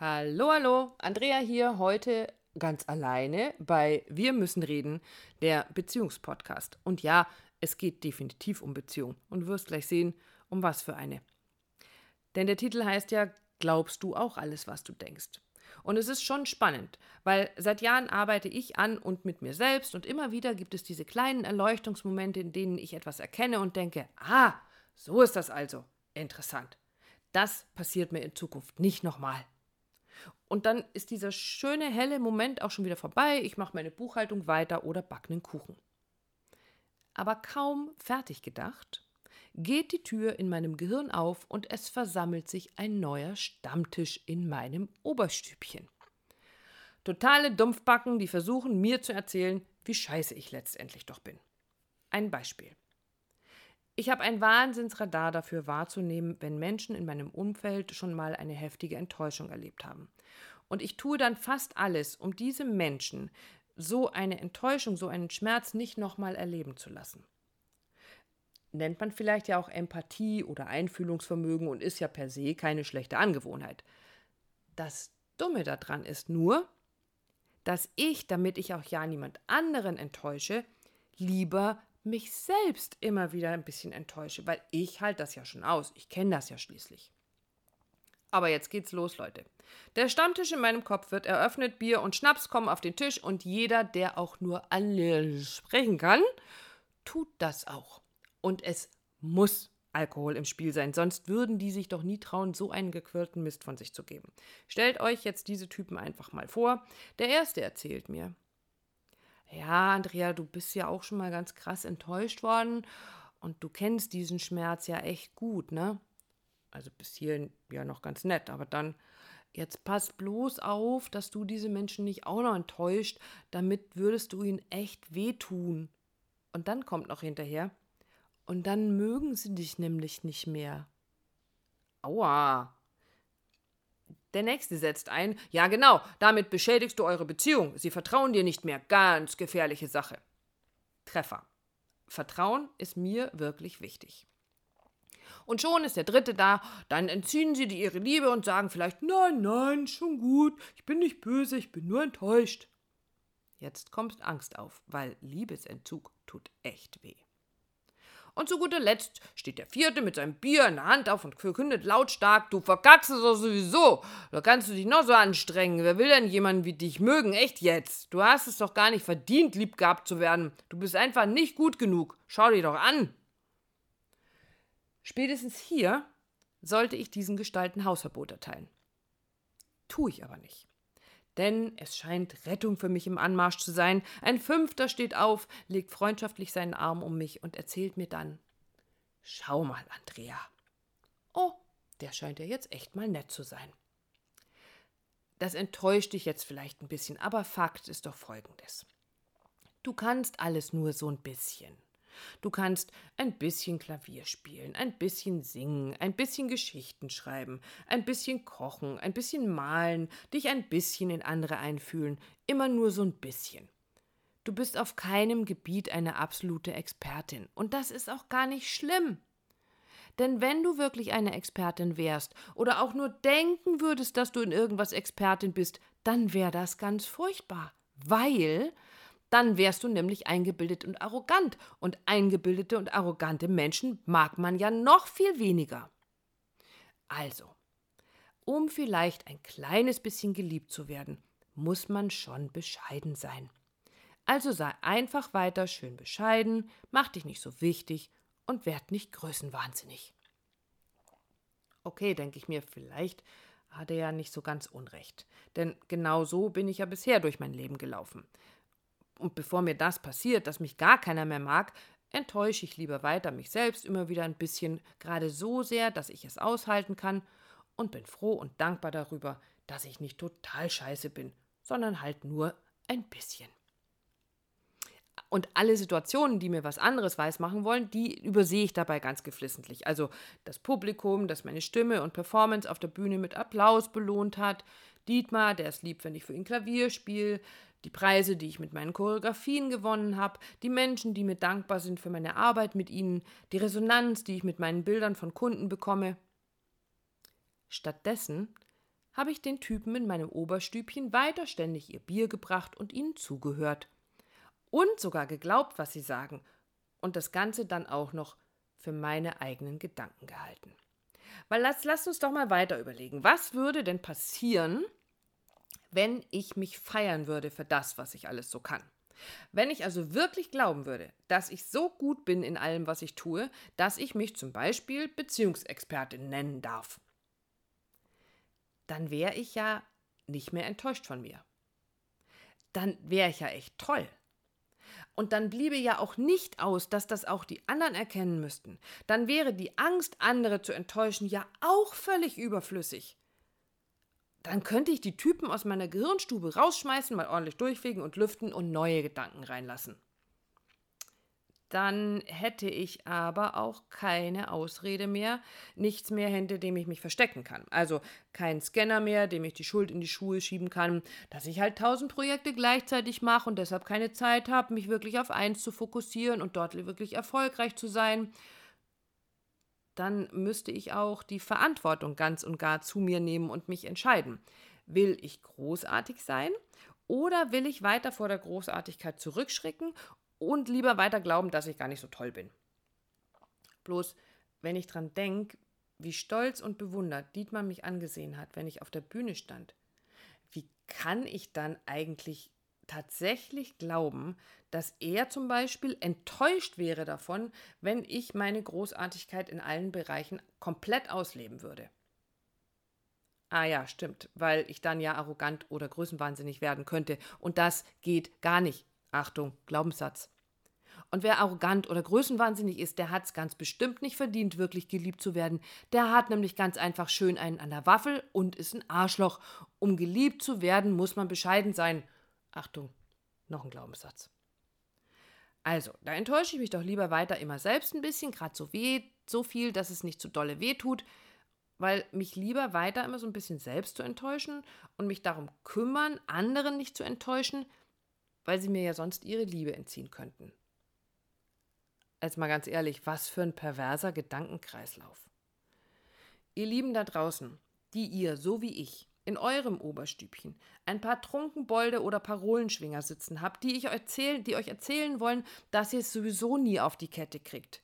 Hallo, hallo, Andrea hier, heute ganz alleine bei Wir müssen reden, der Beziehungspodcast. Und ja, es geht definitiv um Beziehung und wirst gleich sehen, um was für eine. Denn der Titel heißt ja, glaubst du auch alles, was du denkst? Und es ist schon spannend, weil seit Jahren arbeite ich an und mit mir selbst und immer wieder gibt es diese kleinen Erleuchtungsmomente, in denen ich etwas erkenne und denke, ah, so ist das also. Interessant. Das passiert mir in Zukunft nicht nochmal. Und dann ist dieser schöne, helle Moment auch schon wieder vorbei. Ich mache meine Buchhaltung weiter oder backe einen Kuchen. Aber kaum fertig gedacht, geht die Tür in meinem Gehirn auf und es versammelt sich ein neuer Stammtisch in meinem Oberstübchen. Totale Dumpfbacken, die versuchen, mir zu erzählen, wie scheiße ich letztendlich doch bin. Ein Beispiel. Ich habe ein Wahnsinnsradar dafür wahrzunehmen, wenn Menschen in meinem Umfeld schon mal eine heftige Enttäuschung erlebt haben. Und ich tue dann fast alles, um diese Menschen so eine Enttäuschung, so einen Schmerz nicht nochmal erleben zu lassen. Nennt man vielleicht ja auch Empathie oder Einfühlungsvermögen und ist ja per se keine schlechte Angewohnheit. Das Dumme daran ist nur, dass ich, damit ich auch ja niemand anderen enttäusche, lieber mich selbst immer wieder ein bisschen enttäusche, weil ich halte das ja schon aus. Ich kenne das ja schließlich. Aber jetzt geht's los, Leute. Der Stammtisch in meinem Kopf wird eröffnet, Bier und Schnaps kommen auf den Tisch und jeder, der auch nur alle sprechen kann, tut das auch. Und es muss Alkohol im Spiel sein, sonst würden die sich doch nie trauen, so einen gequirlten Mist von sich zu geben. Stellt euch jetzt diese Typen einfach mal vor. Der erste erzählt mir, ja, Andrea, du bist ja auch schon mal ganz krass enttäuscht worden und du kennst diesen Schmerz ja echt gut, ne? Also bis hierhin ja noch ganz nett, aber dann, jetzt pass bloß auf, dass du diese Menschen nicht auch noch enttäuscht, damit würdest du ihnen echt wehtun. Und dann kommt noch hinterher, und dann mögen sie dich nämlich nicht mehr. Aua, der nächste setzt ein, ja genau, damit beschädigst du eure Beziehung. Sie vertrauen dir nicht mehr. Ganz gefährliche Sache. Treffer. Vertrauen ist mir wirklich wichtig. Und schon ist der dritte da, dann entziehen sie dir ihre Liebe und sagen vielleicht, nein, nein, schon gut, ich bin nicht böse, ich bin nur enttäuscht. Jetzt kommt Angst auf, weil Liebesentzug tut echt weh. Und zu guter Letzt steht der vierte mit seinem Bier in der Hand auf und verkündet lautstark, du verkackst es doch sowieso. Da kannst du dich noch so anstrengen. Wer will denn jemanden wie dich mögen? Echt jetzt? Du hast es doch gar nicht verdient, lieb gehabt zu werden. Du bist einfach nicht gut genug. Schau dich doch an. Spätestens hier sollte ich diesen Gestalten Hausverbot erteilen. Tue ich aber nicht denn es scheint Rettung für mich im Anmarsch zu sein. Ein Fünfter steht auf, legt freundschaftlich seinen Arm um mich und erzählt mir dann: Schau mal, Andrea. Oh, der scheint ja jetzt echt mal nett zu sein. Das enttäuscht dich jetzt vielleicht ein bisschen, aber Fakt ist doch folgendes. Du kannst alles nur so ein bisschen. Du kannst ein bisschen Klavier spielen, ein bisschen singen, ein bisschen Geschichten schreiben, ein bisschen kochen, ein bisschen malen, dich ein bisschen in andere einfühlen, immer nur so ein bisschen. Du bist auf keinem Gebiet eine absolute Expertin, und das ist auch gar nicht schlimm. Denn wenn du wirklich eine Expertin wärst oder auch nur denken würdest, dass du in irgendwas Expertin bist, dann wäre das ganz furchtbar, weil dann wärst du nämlich eingebildet und arrogant. Und eingebildete und arrogante Menschen mag man ja noch viel weniger. Also, um vielleicht ein kleines bisschen geliebt zu werden, muss man schon bescheiden sein. Also sei einfach weiter schön bescheiden, mach dich nicht so wichtig und werd nicht größenwahnsinnig. Okay, denke ich mir, vielleicht hat er ja nicht so ganz unrecht. Denn genau so bin ich ja bisher durch mein Leben gelaufen. Und bevor mir das passiert, dass mich gar keiner mehr mag, enttäusche ich lieber weiter mich selbst immer wieder ein bisschen, gerade so sehr, dass ich es aushalten kann und bin froh und dankbar darüber, dass ich nicht total scheiße bin, sondern halt nur ein bisschen. Und alle Situationen, die mir was anderes weismachen wollen, die übersehe ich dabei ganz geflissentlich. Also das Publikum, das meine Stimme und Performance auf der Bühne mit Applaus belohnt hat, Dietmar, der es liebt, wenn ich für ihn Klavier spiele, die Preise, die ich mit meinen Choreografien gewonnen habe, die Menschen, die mir dankbar sind für meine Arbeit mit ihnen, die Resonanz, die ich mit meinen Bildern von Kunden bekomme. Stattdessen habe ich den Typen in meinem Oberstübchen weiter ständig ihr Bier gebracht und ihnen zugehört. Und sogar geglaubt, was sie sagen. Und das Ganze dann auch noch für meine eigenen Gedanken gehalten. Weil lass, lass uns doch mal weiter überlegen. Was würde denn passieren, wenn ich mich feiern würde für das, was ich alles so kann? Wenn ich also wirklich glauben würde, dass ich so gut bin in allem, was ich tue, dass ich mich zum Beispiel Beziehungsexpertin nennen darf, dann wäre ich ja nicht mehr enttäuscht von mir. Dann wäre ich ja echt toll. Und dann bliebe ja auch nicht aus, dass das auch die anderen erkennen müssten. Dann wäre die Angst, andere zu enttäuschen, ja auch völlig überflüssig. Dann könnte ich die Typen aus meiner Gehirnstube rausschmeißen, mal ordentlich durchfegen und lüften und neue Gedanken reinlassen. Dann hätte ich aber auch keine Ausrede mehr, nichts mehr, hinter dem ich mich verstecken kann. Also kein Scanner mehr, dem ich die Schuld in die Schuhe schieben kann, dass ich halt tausend Projekte gleichzeitig mache und deshalb keine Zeit habe, mich wirklich auf eins zu fokussieren und dort wirklich erfolgreich zu sein dann müsste ich auch die Verantwortung ganz und gar zu mir nehmen und mich entscheiden. Will ich großartig sein oder will ich weiter vor der Großartigkeit zurückschrecken und lieber weiter glauben, dass ich gar nicht so toll bin? Bloß, wenn ich dran denke, wie stolz und bewundert Dietmar mich angesehen hat, wenn ich auf der Bühne stand, wie kann ich dann eigentlich tatsächlich glauben, dass er zum Beispiel enttäuscht wäre davon, wenn ich meine Großartigkeit in allen Bereichen komplett ausleben würde. Ah ja, stimmt, weil ich dann ja arrogant oder größenwahnsinnig werden könnte. Und das geht gar nicht. Achtung, Glaubenssatz. Und wer arrogant oder größenwahnsinnig ist, der hat es ganz bestimmt nicht verdient, wirklich geliebt zu werden. Der hat nämlich ganz einfach schön einen an der Waffel und ist ein Arschloch. Um geliebt zu werden, muss man bescheiden sein. Achtung, noch ein Glaubenssatz. Also, da enttäusche ich mich doch lieber weiter immer selbst ein bisschen, gerade so weh, so viel, dass es nicht zu dolle weh tut, weil mich lieber weiter immer so ein bisschen selbst zu enttäuschen und mich darum kümmern, anderen nicht zu enttäuschen, weil sie mir ja sonst ihre Liebe entziehen könnten. Jetzt mal ganz ehrlich, was für ein perverser Gedankenkreislauf. Ihr Lieben da draußen, die ihr, so wie ich, in eurem Oberstübchen ein paar Trunkenbolde oder Parolenschwinger sitzen habt, die, ich erzähl, die euch erzählen wollen, dass ihr es sowieso nie auf die Kette kriegt.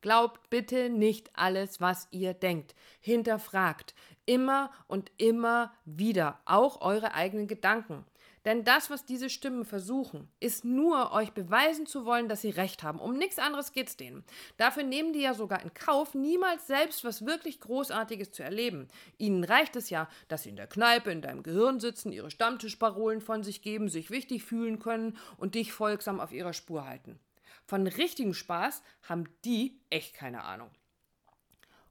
Glaubt bitte nicht alles, was ihr denkt. Hinterfragt immer und immer wieder auch eure eigenen Gedanken. Denn das, was diese Stimmen versuchen, ist nur, euch beweisen zu wollen, dass sie recht haben. Um nichts anderes geht es denen. Dafür nehmen die ja sogar in Kauf, niemals selbst was wirklich Großartiges zu erleben. Ihnen reicht es ja, dass sie in der Kneipe in deinem Gehirn sitzen, ihre Stammtischparolen von sich geben, sich wichtig fühlen können und dich folgsam auf ihrer Spur halten. Von richtigem Spaß haben die echt keine Ahnung.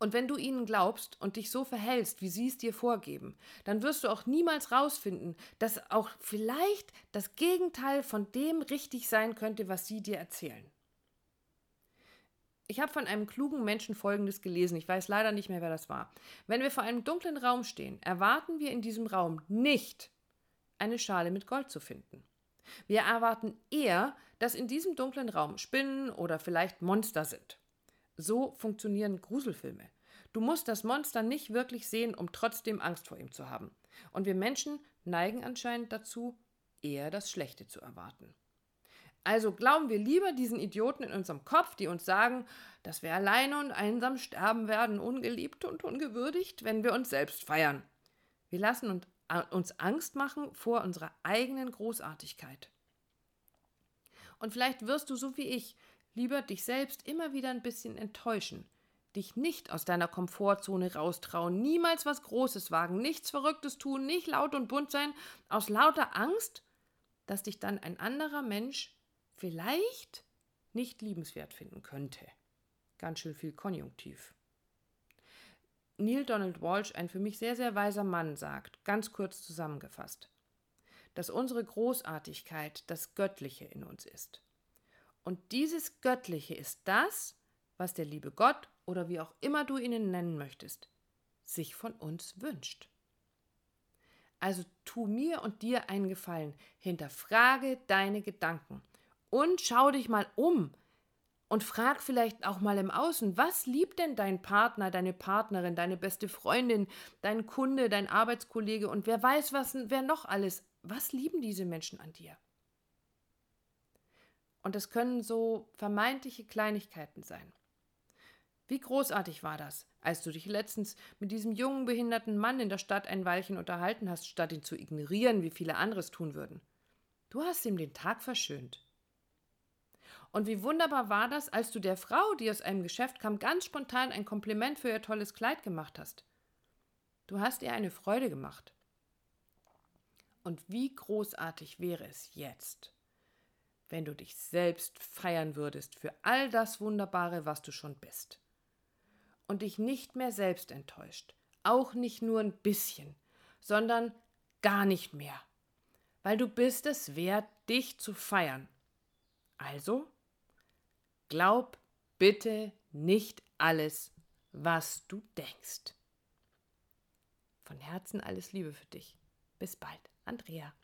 Und wenn du ihnen glaubst und dich so verhältst, wie sie es dir vorgeben, dann wirst du auch niemals rausfinden, dass auch vielleicht das Gegenteil von dem richtig sein könnte, was sie dir erzählen. Ich habe von einem klugen Menschen Folgendes gelesen, ich weiß leider nicht mehr, wer das war. Wenn wir vor einem dunklen Raum stehen, erwarten wir in diesem Raum nicht eine Schale mit Gold zu finden. Wir erwarten eher, dass in diesem dunklen Raum Spinnen oder vielleicht Monster sind. So funktionieren Gruselfilme. Du musst das Monster nicht wirklich sehen, um trotzdem Angst vor ihm zu haben. Und wir Menschen neigen anscheinend dazu, eher das Schlechte zu erwarten. Also glauben wir lieber diesen Idioten in unserem Kopf, die uns sagen, dass wir alleine und einsam sterben werden, ungeliebt und ungewürdigt, wenn wir uns selbst feiern. Wir lassen uns Angst machen vor unserer eigenen Großartigkeit. Und vielleicht wirst du so wie ich lieber dich selbst immer wieder ein bisschen enttäuschen, dich nicht aus deiner Komfortzone raustrauen, niemals was Großes wagen, nichts Verrücktes tun, nicht laut und bunt sein, aus lauter Angst, dass dich dann ein anderer Mensch vielleicht nicht liebenswert finden könnte. Ganz schön viel Konjunktiv. Neil Donald Walsh, ein für mich sehr, sehr weiser Mann, sagt, ganz kurz zusammengefasst, dass unsere Großartigkeit das Göttliche in uns ist. Und dieses Göttliche ist das, was der liebe Gott oder wie auch immer du ihn nennen möchtest, sich von uns wünscht. Also tu mir und dir einen Gefallen, hinterfrage deine Gedanken und schau dich mal um Und frag vielleicht auch mal im Außen, was liebt denn dein Partner, deine Partnerin, deine beste Freundin, dein Kunde, dein Arbeitskollege und wer weiß, was, wer noch alles. Was lieben diese Menschen an dir? Und es können so vermeintliche Kleinigkeiten sein. Wie großartig war das, als du dich letztens mit diesem jungen, behinderten Mann in der Stadt ein Weilchen unterhalten hast, statt ihn zu ignorieren, wie viele anderes tun würden. Du hast ihm den Tag verschönt. Und wie wunderbar war das, als du der Frau, die aus einem Geschäft kam, ganz spontan ein Kompliment für ihr tolles Kleid gemacht hast. Du hast ihr eine Freude gemacht. Und wie großartig wäre es jetzt, wenn du dich selbst feiern würdest für all das Wunderbare, was du schon bist. Und dich nicht mehr selbst enttäuscht, auch nicht nur ein bisschen, sondern gar nicht mehr, weil du bist es wert, dich zu feiern. Also Glaub bitte nicht alles, was du denkst. Von Herzen alles Liebe für dich. Bis bald, Andrea.